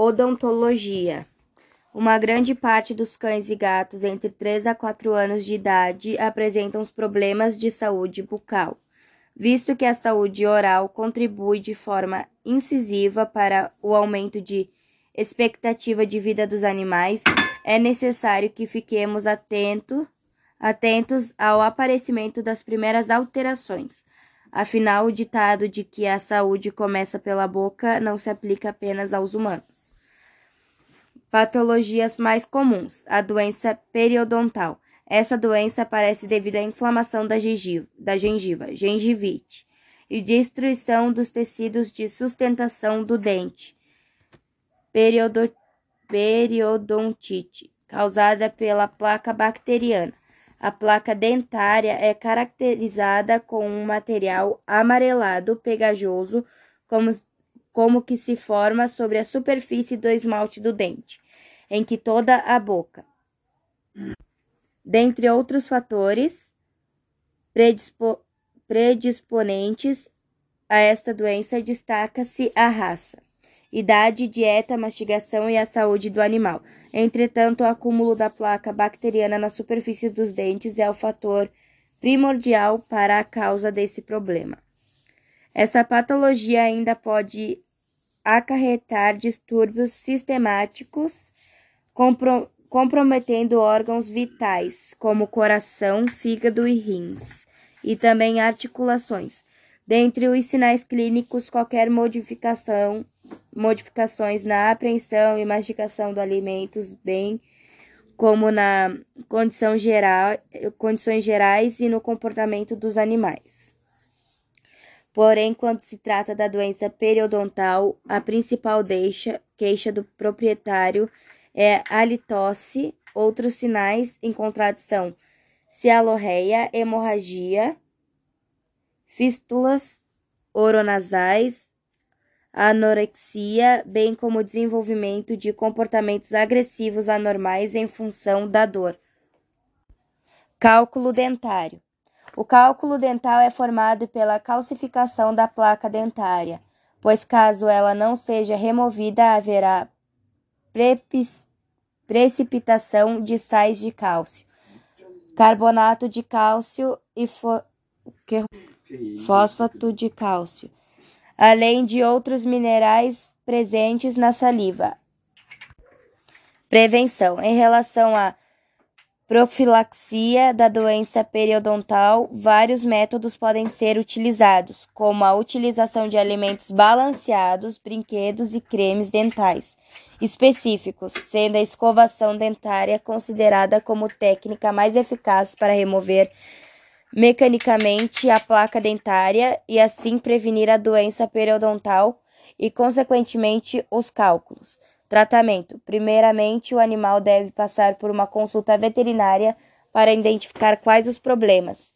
Odontologia. Uma grande parte dos cães e gatos entre 3 a 4 anos de idade apresentam os problemas de saúde bucal, visto que a saúde oral contribui de forma incisiva para o aumento de expectativa de vida dos animais, é necessário que fiquemos atento, atentos ao aparecimento das primeiras alterações. Afinal, o ditado de que a saúde começa pela boca não se aplica apenas aos humanos. Patologias mais comuns: a doença periodontal. Essa doença aparece devido à inflamação da gengiva, da gengiva, gengivite, e destruição dos tecidos de sustentação do dente, periodo, periodontite, causada pela placa bacteriana. A placa dentária é caracterizada com um material amarelado pegajoso, como, como que se forma sobre a superfície do esmalte do dente, em que toda a boca. Dentre outros fatores predispo, predisponentes a esta doença, destaca-se a raça idade, dieta, mastigação e a saúde do animal. Entretanto, o acúmulo da placa bacteriana na superfície dos dentes é o fator primordial para a causa desse problema. Essa patologia ainda pode acarretar distúrbios sistemáticos, compro comprometendo órgãos vitais, como coração, fígado e rins, e também articulações. Dentre os sinais clínicos, qualquer modificação modificações na apreensão e mastigação dos alimentos, bem como na condição geral, condições gerais e no comportamento dos animais. Porém, quando se trata da doença periodontal, a principal deixa, queixa do proprietário é a litose. Outros sinais encontrados são cialorreia, hemorragia, fístulas oronasais, anorexia, bem como o desenvolvimento de comportamentos agressivos anormais em função da dor. Cálculo dentário. O cálculo dental é formado pela calcificação da placa dentária, pois caso ela não seja removida, haverá precipitação de sais de cálcio, carbonato de cálcio e fo fosfato de cálcio além de outros minerais presentes na saliva. Prevenção. Em relação à profilaxia da doença periodontal, vários métodos podem ser utilizados, como a utilização de alimentos balanceados, brinquedos e cremes dentais específicos, sendo a escovação dentária considerada como técnica mais eficaz para remover mecanicamente a placa dentária e assim prevenir a doença periodontal e, consequentemente, os cálculos. Tratamento: primeiramente, o animal deve passar por uma consulta veterinária para identificar quais os problemas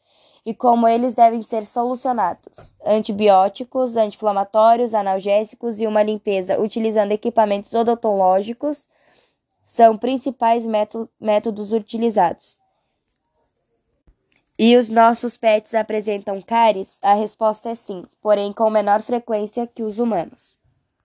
e como eles devem ser solucionados. Antibióticos, anti-inflamatórios, analgésicos e uma limpeza utilizando equipamentos odontológicos são principais métodos utilizados. E os nossos pets apresentam cáries? A resposta é sim, porém com menor frequência que os humanos.